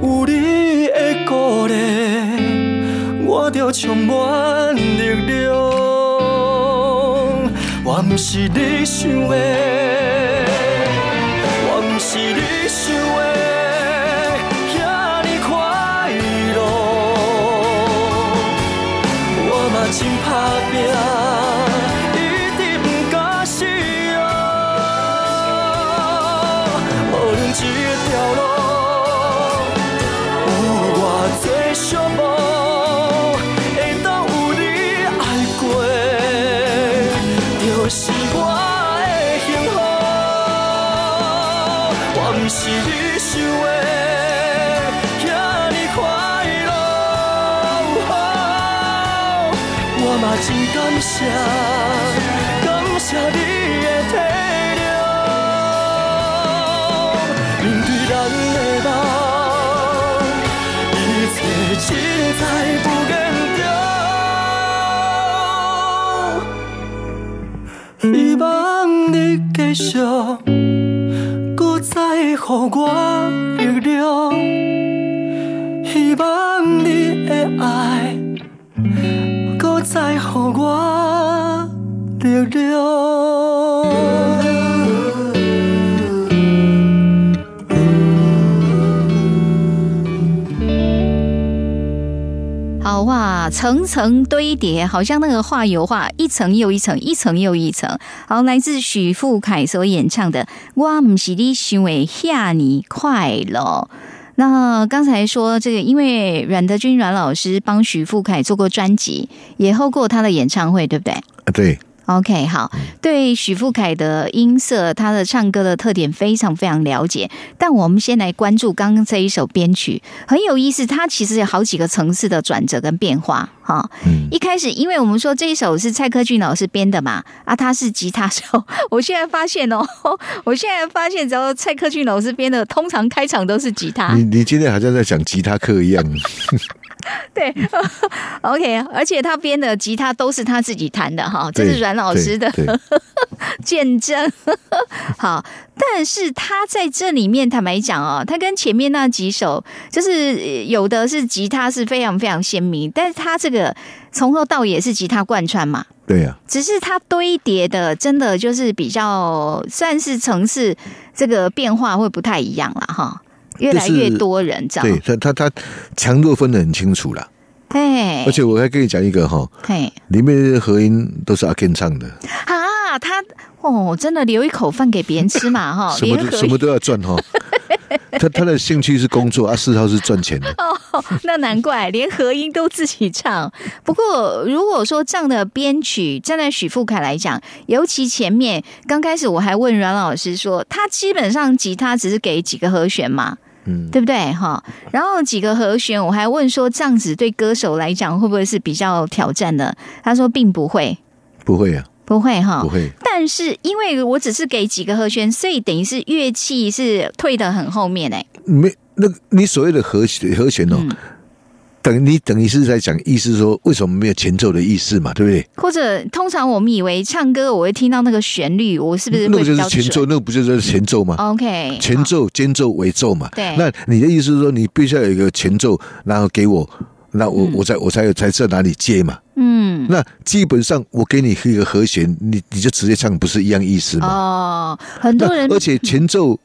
有你的鼓励，我就充满力量。我不是你想的，我不是你想的拼，谢，感谢你的体谅，面对咱的梦，一切尽在不言。希望你继续，搁再予我力量。希望你的爱，搁再予我好哇，层层堆叠，好像那个画油画，一层又一层，一层又一层。好，来自许富凯所演唱的《我唔是你想为吓你快乐》。那刚才说这个，因为阮德军阮老师帮许富凯做过专辑，也后过他的演唱会，对不对？啊，对。OK，好，对许富凯的音色，他的唱歌的特点非常非常了解。但我们先来关注刚刚这一首编曲，很有意思。它其实有好几个层次的转折跟变化。哈，一开始，因为我们说这一首是蔡科俊老师编的嘛，啊，他是吉他手。我现在发现哦，我现在发现，只要蔡科俊老师编的，通常开场都是吉他。你你今天好像在讲吉他课一样。对，OK，而且他编的吉他都是他自己弹的哈，这是阮老师的 见证。好，但是他在这里面坦白讲哦，他跟前面那几首就是有的是吉他是非常非常鲜明，但是他这个从头到尾是吉他贯穿嘛，对呀，只是他堆叠的真的就是比较算是层次这个变化会不太一样了哈。越来越多人这样，对他他他强弱分得很清楚了，嘿，而且我还跟你讲一个哈，嘿，里面的和音都是阿 Ken 唱的。啊，他哦，真的留一口饭给别人吃嘛 哈，什么什么都要赚哈。他他的兴趣是工作，啊，四号是赚钱的。哦，那难怪连和音都自己唱。不过如果说这样的编曲，站在许富凯来讲，尤其前面刚开始，我还问阮老师说，他基本上吉他只是给几个和弦嘛，嗯，对不对？哈，然后几个和弦，我还问说，这样子对歌手来讲会不会是比较挑战的？他说并不会，不会啊。不会哈，不会。但是因为我只是给几个和弦，所以等于是乐器是退的很后面哎。没，那你所谓的和弦和弦哦，等你等于是在讲意思说为什么没有前奏的意思嘛，对不对？或者通常我们以为唱歌我会听到那个旋律，我是不是那个就是前奏？那个不就是前奏吗？OK，前奏、间奏、尾奏嘛。对。那你的意思是说，你必须要有一个前奏，然后给我。那我我才我才有才知道哪里接嘛，嗯，那基本上我给你一个和弦，你你就直接唱，不是一样意思吗？哦，很多人，而且前奏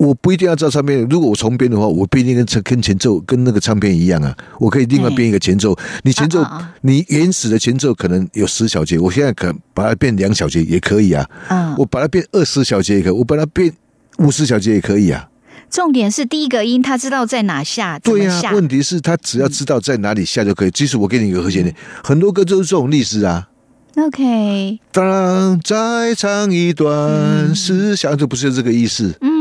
我不一定要照唱片，如果我重编的话，我不一定跟跟前奏跟那个唱片一样啊，我可以另外编一个前奏。你前奏你原始的前奏可能有十小节，我现在可把它变两小节也可以啊，嗯，我把它变二十小节也可以，我把它变五十小节也可以啊。重点是第一个音，他知道在哪下，对呀。问题是，他只要知道在哪里下就可以。即使我给你一个和弦，很多歌都是这种历史啊。OK，当再唱一段思想，就不是这个意思。嗯，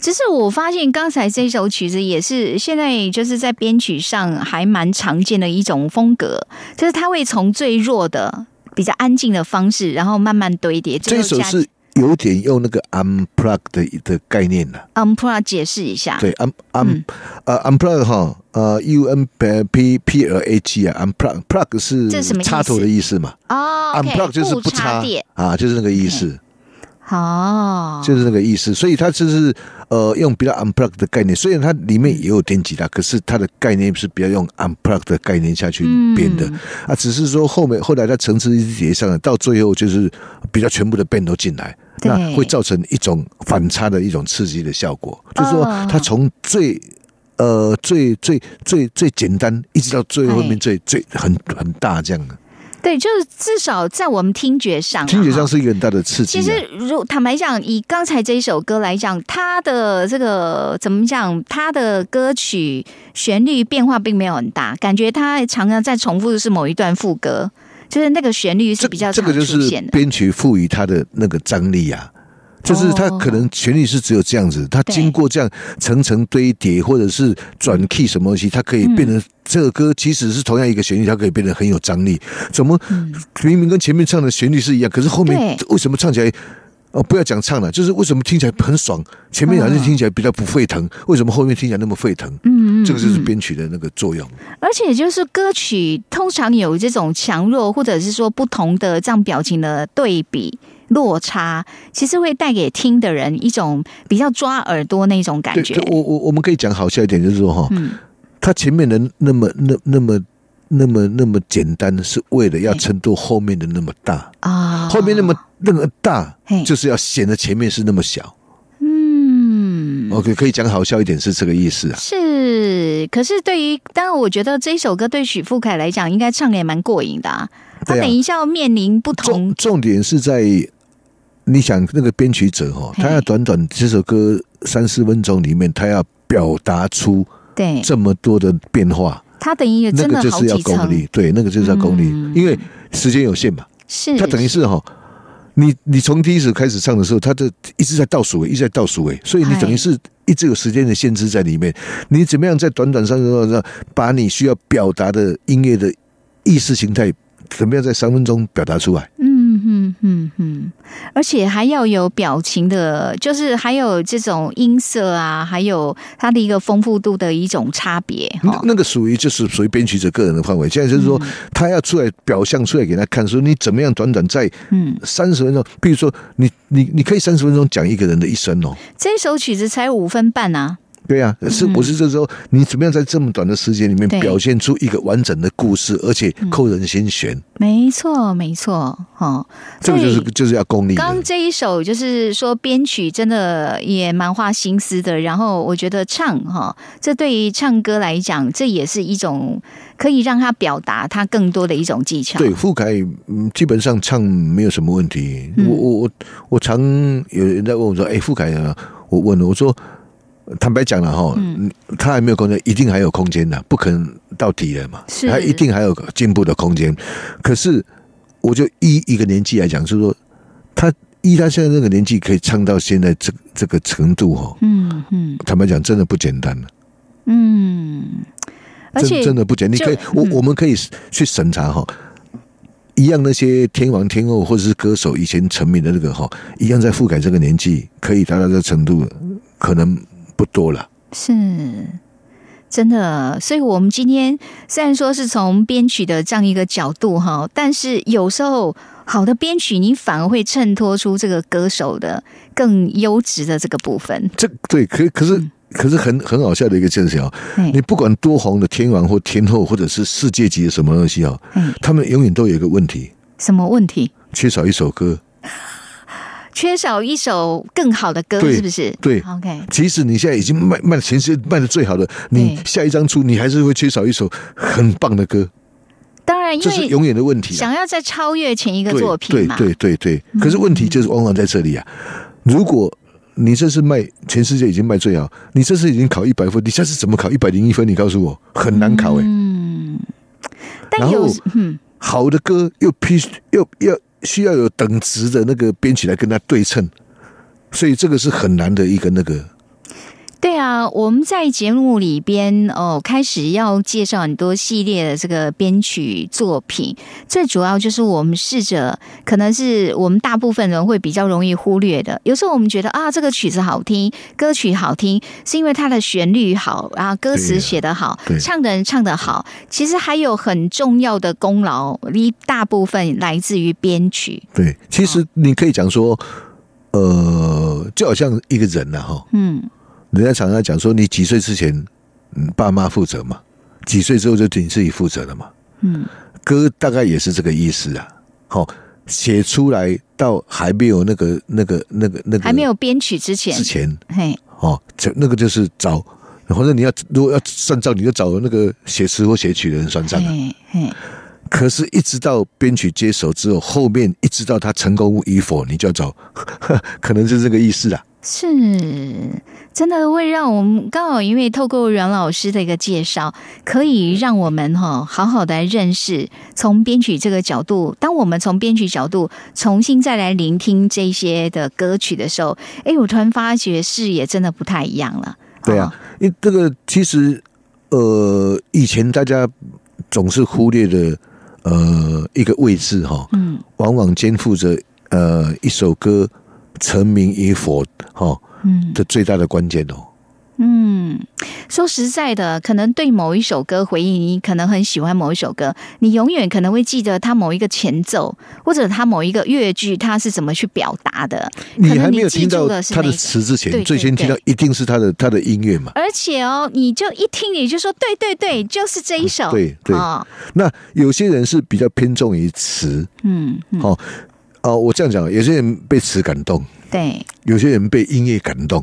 只是我发现刚才这首曲子也是现在就是在编曲上还蛮常见的一种风格，就是它会从最弱的、比较安静的方式，然后慢慢堆叠。这首是。有点用那个 unplug 的的概念了。unplug 解释一下。对，un un 呃 unplug 哈呃 u n p p l a g 啊 unplug plug 是插头的意思嘛？哦，unplug 就是不插电啊，就是那个意思。哦，就是那个意思，所以它就是呃用比较 unplug 的概念，虽然它里面也有电吉他，可是它的概念是比较用 unplug 的概念下去编的。啊，只是说后面后来它层次一叠上了，到最后就是比较全部的 band 都进来，那会造成一种反差的一种刺激的效果，就是说它从最呃最最最最简单，一直到最后面最最很很大这样的。对，就是至少在我们听觉上，听觉上是一个很大的刺激。其实，如坦白讲，以刚才这一首歌来讲，它的这个怎么讲？它的歌曲旋律变化并没有很大，感觉它常常在重复的是某一段副歌，就是那个旋律是比较这个就是编曲赋予它的那个张力啊。就是他可能旋律是只有这样子，它经过这样层层堆叠，或者是转 key 什么东西，它可以变成这个歌，即使是同样一个旋律，它可以变得很有张力。怎么明明跟前面唱的旋律是一样，可是后面为什么唱起来？哦，不要讲唱了，就是为什么听起来很爽，前面好像听起来比较不沸腾，为什么后面听起来那么沸腾？嗯嗯，这个就是编曲的那个作用。而且就是歌曲通常有这种强弱，或者是说不同的这样表情的对比。落差其实会带给听的人一种比较抓耳朵那种感觉。我我我们可以讲好笑一点，就是说哈，他前面的那么那那么那么那么简单，是为了要衬托后面的那么大啊。后面那么那么大，就是要显得前面是那么小。嗯，OK，可以讲好笑一点，是这个意思啊。是，可是对于当然，我觉得这一首歌对许富凯来讲，应该唱的也蛮过瘾的啊。他等一下要面临不同，重点是在。你想那个编曲者哈，他要短短这首歌三四分钟里面，他要表达出对这么多的变化，他等于那个就是要功力，对，那个就是要功力，因为时间有限嘛。是他等于是哈。你你从第一首开始唱的时候，他就一直在倒数尾，一直在倒数尾，所以你等于是一直有时间的限制在里面。你怎么样在短短三分钟把你需要表达的音乐的意识形态，怎么样在三分钟表达出来？嗯嗯嗯嗯，而且还要有表情的，就是还有这种音色啊，还有它的一个丰富度的一种差别。那那个属于就是属于编曲者个人的范围。现在就是说，他要出来表象出来给他看，说你怎么样短短在嗯三十分钟，比如说你你你可以三十分钟讲一个人的一生哦。这首曲子才五分半啊。对呀，是不是这时候你怎么样在这么短的时间里面表现出一个完整的故事，而且扣人心弦？没错，没错，哈，这个就是就是要功力。刚这一首就是说编曲真的也蛮花心思的，然后我觉得唱哈，这对于唱歌来讲，这也是一种可以让他表达他更多的一种技巧。对，傅凯嗯，基本上唱没有什么问题。我我我我常有人在问我说：“哎，傅凯啊，我问了，我说。”坦白讲了哈，他还没有空间，一定还有空间的，不可能到底了嘛，他一定还有进步的空间。可是，我就依一个年纪来讲，就是说，他依他现在这个年纪可以唱到现在这这个程度哈，嗯嗯，坦白讲，真的不简单了，嗯，而且真的不简单。你可以，我我们可以去审查哈，一样那些天王天后或者是歌手以前成名的那个哈，一样在覆盖这个年纪可以达到这程度，可能。不多了，是真的。所以，我们今天虽然说是从编曲的这样一个角度哈，但是有时候好的编曲，你反而会衬托出这个歌手的更优质的这个部分。这对，可可是可是很很好笑的一个现象你不管多红的天王或天后，或者是世界级的什么东西啊，他们永远都有一个问题。什么问题？缺少一首歌。缺少一首更好的歌，是不是？对，OK。即使你现在已经卖卖全世界卖的最好的，你下一张出，你还是会缺少一首很棒的歌。当然，这是永远的问题。想要再超越前一个作品嘛？对对对对。可是问题就是往往在这里啊！如果你这是卖全世界已经卖最好，你这次已经考一百分，你下次怎么考一百零一分？你告诉我，很难考哎。嗯。但有嗯，好的歌又必须又要。需要有等值的那个编起来跟它对称，所以这个是很难的一个那个。对啊，我们在节目里边哦，开始要介绍很多系列的这个编曲作品，最主要就是我们试着，可能是我们大部分人会比较容易忽略的。有时候我们觉得啊，这个曲子好听，歌曲好听，是因为它的旋律好，然后歌词写得好，唱的人唱得好。其实还有很重要的功劳，一大部分来自于编曲。对，其实你可以讲说，呃，就好像一个人呐，哈，嗯。人家常常讲说，你几岁之前，嗯，爸妈负责嘛；几岁之后就你自己负责了嘛。嗯，歌大概也是这个意思啊。好，写出来到还没有那个、那个、那个、那个还没有编曲之前，之前，嘿，哦，这那个就是找，或者你要如果要算账，你就找那个写词或写曲的人算账。嘿，嘿。可是，一直到编曲接手之后，后面一直到他成功与否，你就要找，可能是这个意思啊。是，真的会让我们刚好，因为透过阮老师的一个介绍，可以让我们哈好好的认识从编曲这个角度。当我们从编曲角度重新再来聆听这些的歌曲的时候，哎，我突然发觉视野真的不太一样了。对啊，因为这个其实呃，以前大家总是忽略的呃一个位置哈，嗯，往往肩负着呃一首歌。成名与否，哈，嗯，的最大的关键哦。嗯，说实在的，可能对某一首歌回忆，你可能很喜欢某一首歌，你永远可能会记得它某一个前奏，或者它某一个乐句，它是怎么去表达的。你还没有听到它的词之前，最先听到一定是他的他的音乐嘛？而且哦，你就一听你就说，对对对，就是这一首。对对啊，那有些人是比较偏重于词，嗯，哦。哦，我这样讲，有些人被词感动，对；有些人被音乐感动。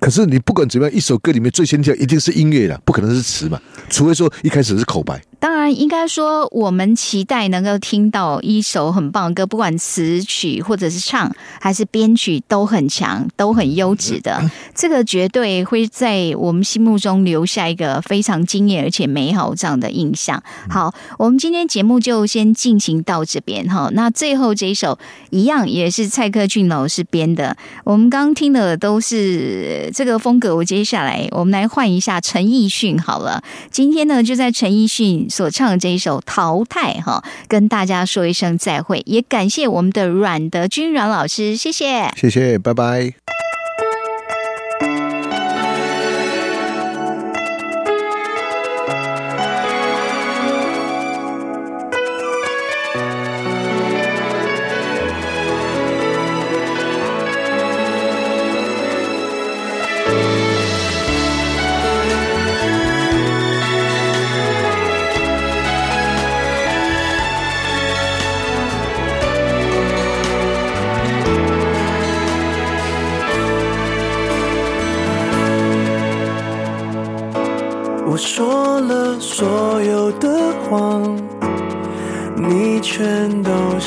可是你不管怎么样，一首歌里面最先跳一定是音乐的，不可能是词嘛？除非说一开始是口白。当然应该说，我们期待能够听到一首很棒的歌，不管词曲或者是唱，还是编曲都很强，都很优质的。这个绝对会在我们心目中留下一个非常惊艳而且美好这样的印象。好，我们今天节目就先进行到这边哈。那最后这一首一样也是蔡克俊老师编的，我们刚听的都是这个风格。我接下来我们来换一下陈奕迅好了。今天呢，就在陈奕迅所唱的这一首《淘汰》哈，跟大家说一声再会，也感谢我们的阮德军阮老师，谢谢，谢谢，拜拜。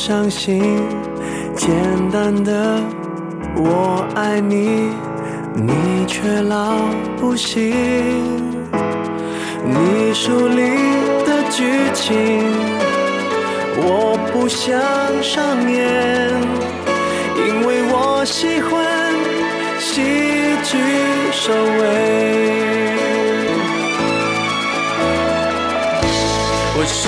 相信简单的我爱你，你却老不信。你书里的剧情，我不想上演，因为我喜欢喜剧收尾。我试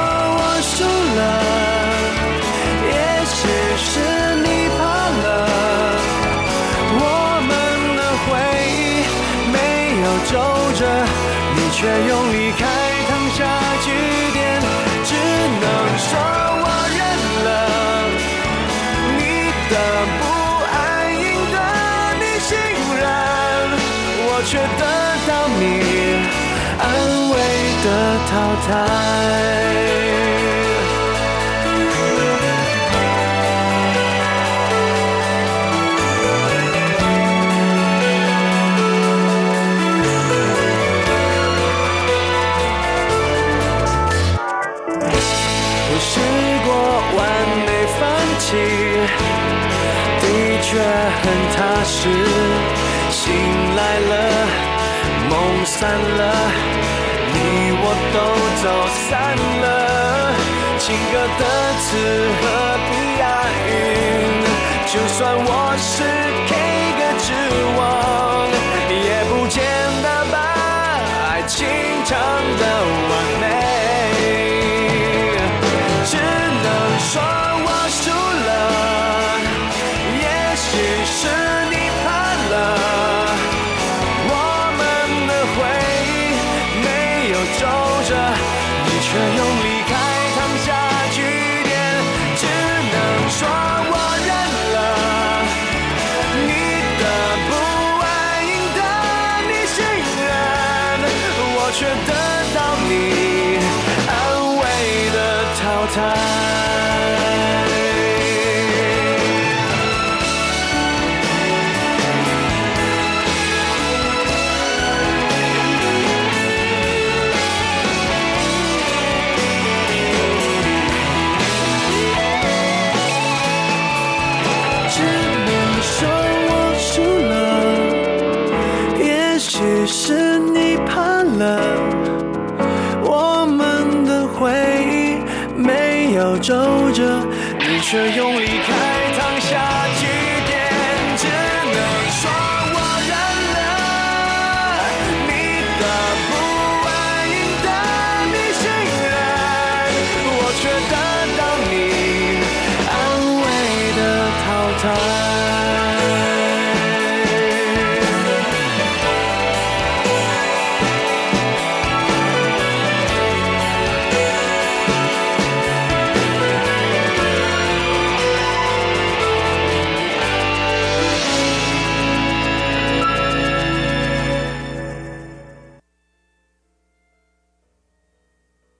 却用离开烫下句点，只能说我认了。你的不安赢得你信任，我却得到你安慰的淘汰。很踏实，醒来了，梦散了，你我都走散了。情歌的词何必押韵？就算我是 K time. 皱着，你却用离。